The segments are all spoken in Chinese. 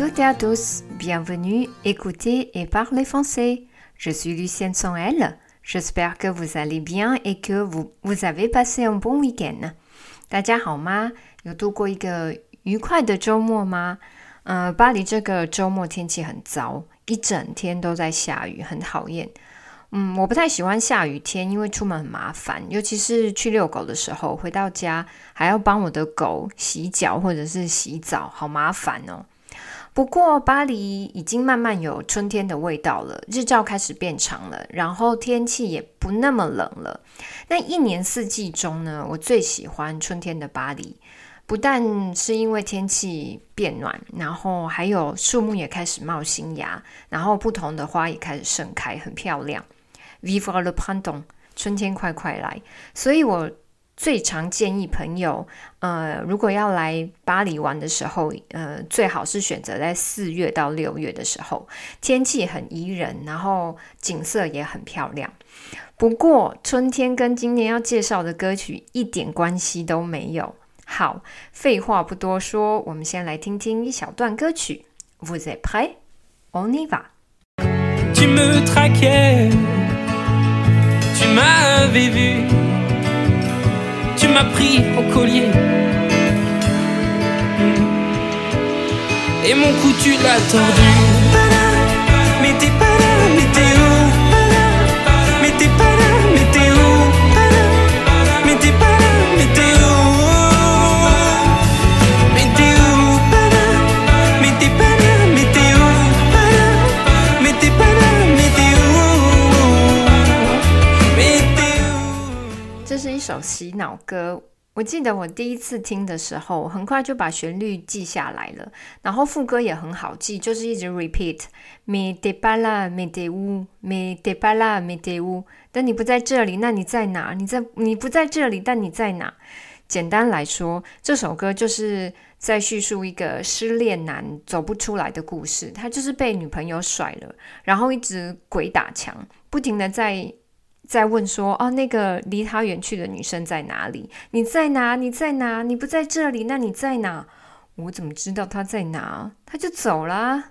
toutes et à tous, bienvenue, écoutez et parlez français. Je suis Lucienne Sonel. J'espère que vous allez bien et que vous vous avez passé un bon week-end. 大家好吗？有度过一个愉快的周末吗？呃，巴黎这个周末天气很糟，一整天都在下雨，很讨厌。嗯，我不太喜欢下雨天，因为出门很麻烦，尤其是去遛狗的时候，回到家还要帮我的狗洗脚或者是洗澡，好麻烦哦。不过巴黎已经慢慢有春天的味道了，日照开始变长了，然后天气也不那么冷了。那一年四季中呢，我最喜欢春天的巴黎，不但是因为天气变暖，然后还有树木也开始冒新芽，然后不同的花也开始盛开，很漂亮。Vive le printemps，春天快快来！所以我最常建议朋友，呃，如果要来巴黎玩的时候，呃，最好是选择在四月到六月的时候，天气很宜人，然后景色也很漂亮。不过春天跟今天要介绍的歌曲一点关系都没有。好，废话不多说，我们先来听听一小段歌曲。Vous êtes prêt, on y va. M'as pris au collier. Et mon cou tu l'as tordu. 首洗脑歌。我记得我第一次听的时候，很快就把旋律记下来了，然后副歌也很好记，就是一直 repeat me de b a l a me de u me de b a l a me de u。但你不在这里，那你在哪？你在你不在这里，但你在哪？简单来说，这首歌就是在叙述一个失恋男走不出来的故事。他就是被女朋友甩了，然后一直鬼打墙，不停的在在问说：“哦，那个离他远去的女生在哪里？你在哪？你在哪？你不在这里，那你在哪？我怎么知道他在哪？他就走啦，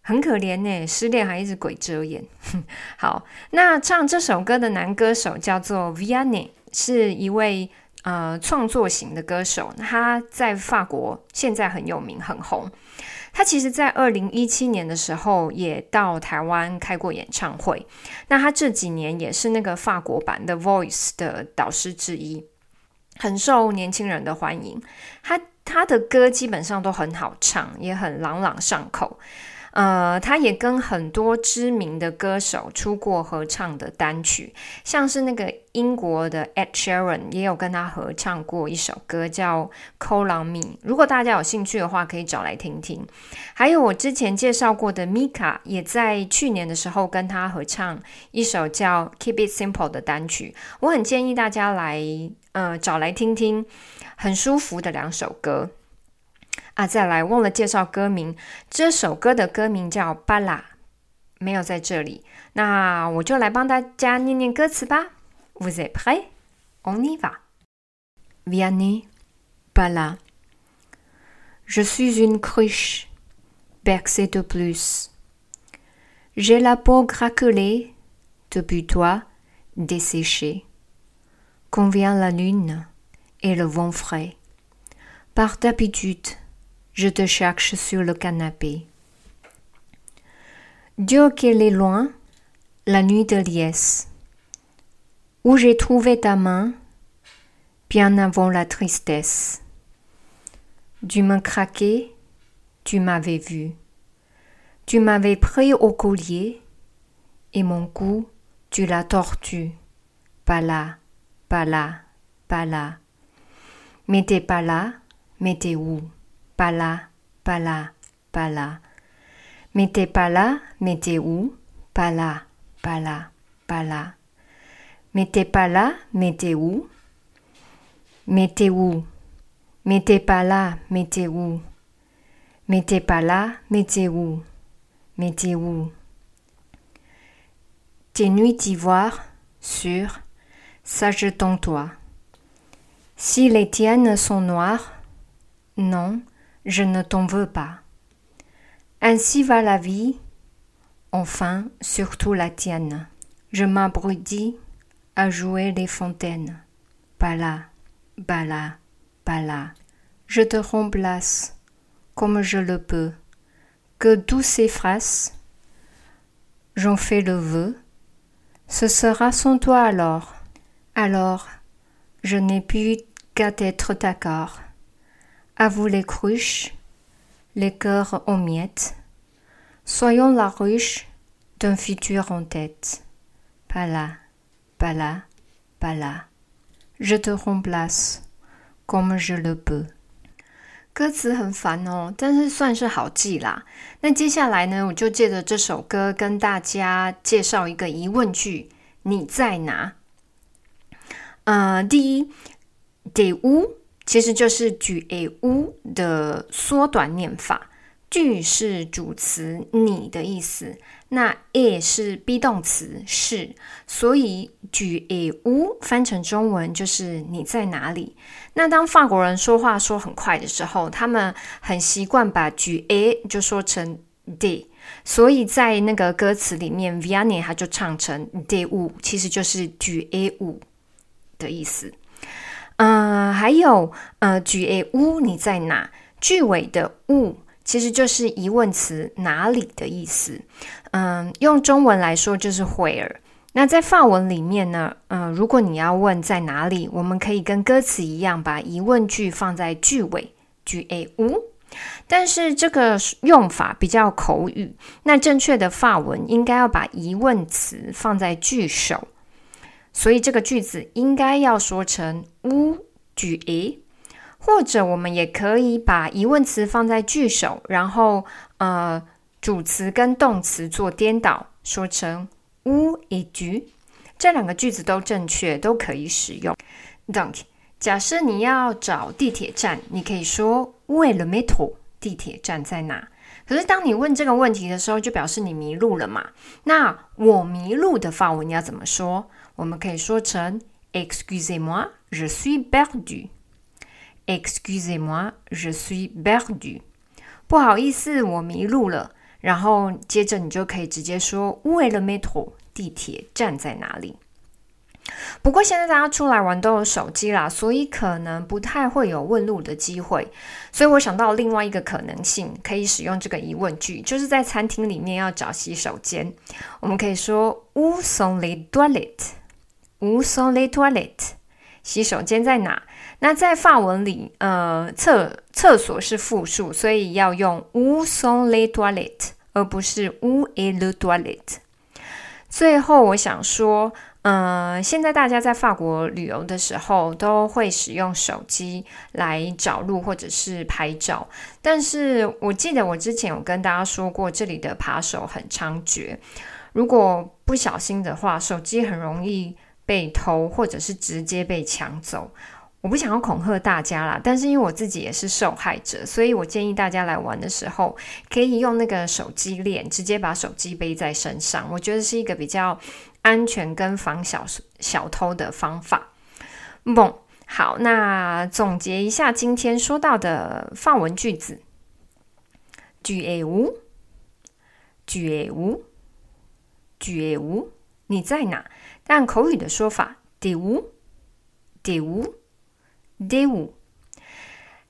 很可怜呢，失恋还一直鬼遮眼。好，那唱这首歌的男歌手叫做 Vianney，是一位呃创作型的歌手，他在法国现在很有名，很红。他其实，在二零一七年的时候，也到台湾开过演唱会。那他这几年也是那个法国版的《Voice》的导师之一，很受年轻人的欢迎。他他的歌基本上都很好唱，也很朗朗上口。呃，他也跟很多知名的歌手出过合唱的单曲，像是那个英国的 Ed Sheeran 也有跟他合唱过一首歌叫《Call on Me》。如果大家有兴趣的话，可以找来听听。还有我之前介绍过的 Mika 也在去年的时候跟他合唱一首叫《Keep It Simple》的单曲。我很建议大家来呃找来听听，很舒服的两首歌。啊，再来忘了介绍歌名，这首歌的歌名叫《巴拉》，没有在这里。那我就来帮大家念念歌词吧。Vous êtes prêts? On y va. Vianney, Bala. Je suis une cruche, bercée de plus. J'ai la peau craquelée, depuis toi, desséchée. Quand vient la lune et le vent frais, par d'habitude, je te cherche sur le canapé. Dieu qu'elle est loin, la nuit de liesse, où j'ai trouvé ta main, bien avant la tristesse. Tu me craquais, tu m'avais vu. Tu m'avais pris au collier, et mon cou, tu l'as tortu. Pas là, pas là, pas là. Mais t'es pas là, mais t'es où? Pas là, pas là, pas là. Mais t'es pas là, mais t'es où? Pas là, pas là, pas là. Mais t'es pas là, mais t'es où? Mais t'es où? Mais t'es pas là, mais t'es où? Mais t'es pas là, mais t'es où? Mais t'es où? Tes nuits d'ivoire, sages en toi. Si les tiennes sont noires, non, je ne t'en veux pas. Ainsi va la vie, enfin, surtout la tienne. Je m'abrudis à jouer les fontaines. Bala, bala, bala. Je te remplace comme je le peux. Que ces phrases, j'en fais le vœu, ce sera sans toi alors. Alors, je n'ai plus qu'à être d'accord. À vous les cruches, les cœurs aux miettes. Soyons la ruche d'un futur en tête. Bala, bala, bala. Je te remplace comme je le peux. 歌词很烦哦，但是算是好记啦。那接下来呢，我就借着这首歌跟大家介绍一个疑问句：你在哪？呃，第一，de u 其实就是举 a u 的缩短念法。句是主词你的意思，那 a 是 be 动词是，所以举 a u 翻成中文就是你在哪里。那当法国人说话说很快的时候，他们很习惯把举 a 就说成 de，所以在那个歌词里面，Vianney 他就唱成 de u，其实就是举 a u 的意思。嗯，还有呃，举 a u 你在哪？句尾的 u。其实就是疑问词“哪里”的意思。嗯，用中文来说就是 “where”。那在法文里面呢？嗯，如果你要问在哪里，我们可以跟歌词一样，把疑问句放在句尾，句 a 无。但是这个用法比较口语。那正确的法文应该要把疑问词放在句首，所以这个句子应该要说成“乌句 a”。或者我们也可以把疑问词放在句首，然后呃主词跟动词做颠倒，说成 où est tu？这两个句子都正确，都可以使用。Donc，假设你要找地铁站，你可以说 où est le métro？地铁站在哪？可是当你问这个问题的时候，就表示你迷路了嘛？那我迷路的法文要怎么说？我们可以说成 excusez-moi，je suis perdu。Excusez-moi, je suis perdu。不好意思，我迷路了。然后接着你就可以直接说 Où est le métro？地铁站在哪里？不过现在大家出来玩都有手机啦，所以可能不太会有问路的机会。所以我想到另外一个可能性，可以使用这个疑问句，就是在餐厅里面要找洗手间，我们可以说 Où sont les toilettes？Où sont les toilettes？洗手间在哪？那在法文里，呃，厕厕所是复数，所以要用 où sont les toilettes，而不是 où est le toilette。最后，我想说，呃，现在大家在法国旅游的时候都会使用手机来找路或者是拍照，但是我记得我之前有跟大家说过，这里的扒手很猖獗，如果不小心的话，手机很容易被偷，或者是直接被抢走。我不想要恐吓大家啦，但是因为我自己也是受害者，所以我建议大家来玩的时候，可以用那个手机链，直接把手机背在身上。我觉得是一个比较安全跟防小小偷的方法。bon，好，那总结一下今天说到的范文句子：tu es où？tu es où？tu es où？你在哪？但口语的说法：de où？de où？de où？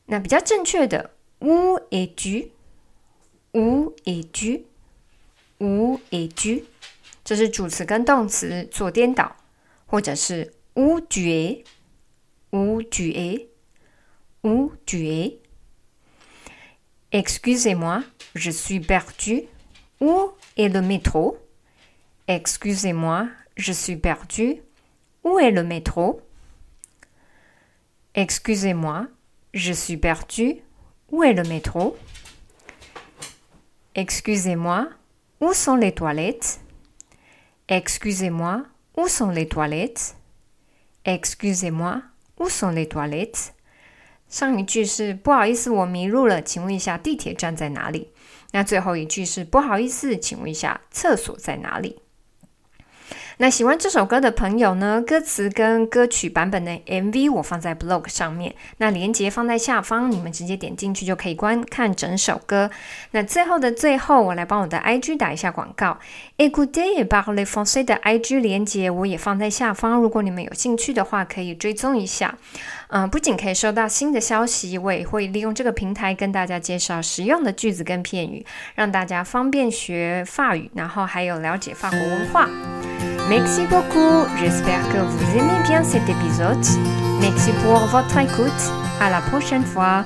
那比较正确的，où est tu？où est tu？où est tu？这是主词跟动词做颠倒，或者是 où tu es？où tu es？où tu es？Excusez-moi, je suis perdu. Où est le métro? Excusez-moi, je suis perdu. Où est le métro? Excusez-moi, je suis perdu. Où est le métro Excusez-moi, où sont les toilettes Excusez-moi, où sont les toilettes Excusez-moi, où sont les toilettes 上一句是不好意思，我迷路了，请问一下地铁站在哪里？那最后一句是不好意思，请问一下厕所在哪里？ 那喜欢这首歌的朋友呢，歌词跟歌曲版本的 MV 我放在 blog 上面，那链接放在下方，你们直接点进去就可以观看整首歌。那最后的最后，我来帮我的 IG 打一下广告，Écoutez parler français 的 IG 连接我也放在下方，如果你们有兴趣的话，可以追踪一下。嗯，不仅可以收到新的消息，我也会利用这个平台跟大家介绍实用的句子跟片语，让大家方便学法语，然后还有了解法国文化。Merci beaucoup, j'espère que vous aimez bien cet épisode. Merci pour votre écoute. À la prochaine fois.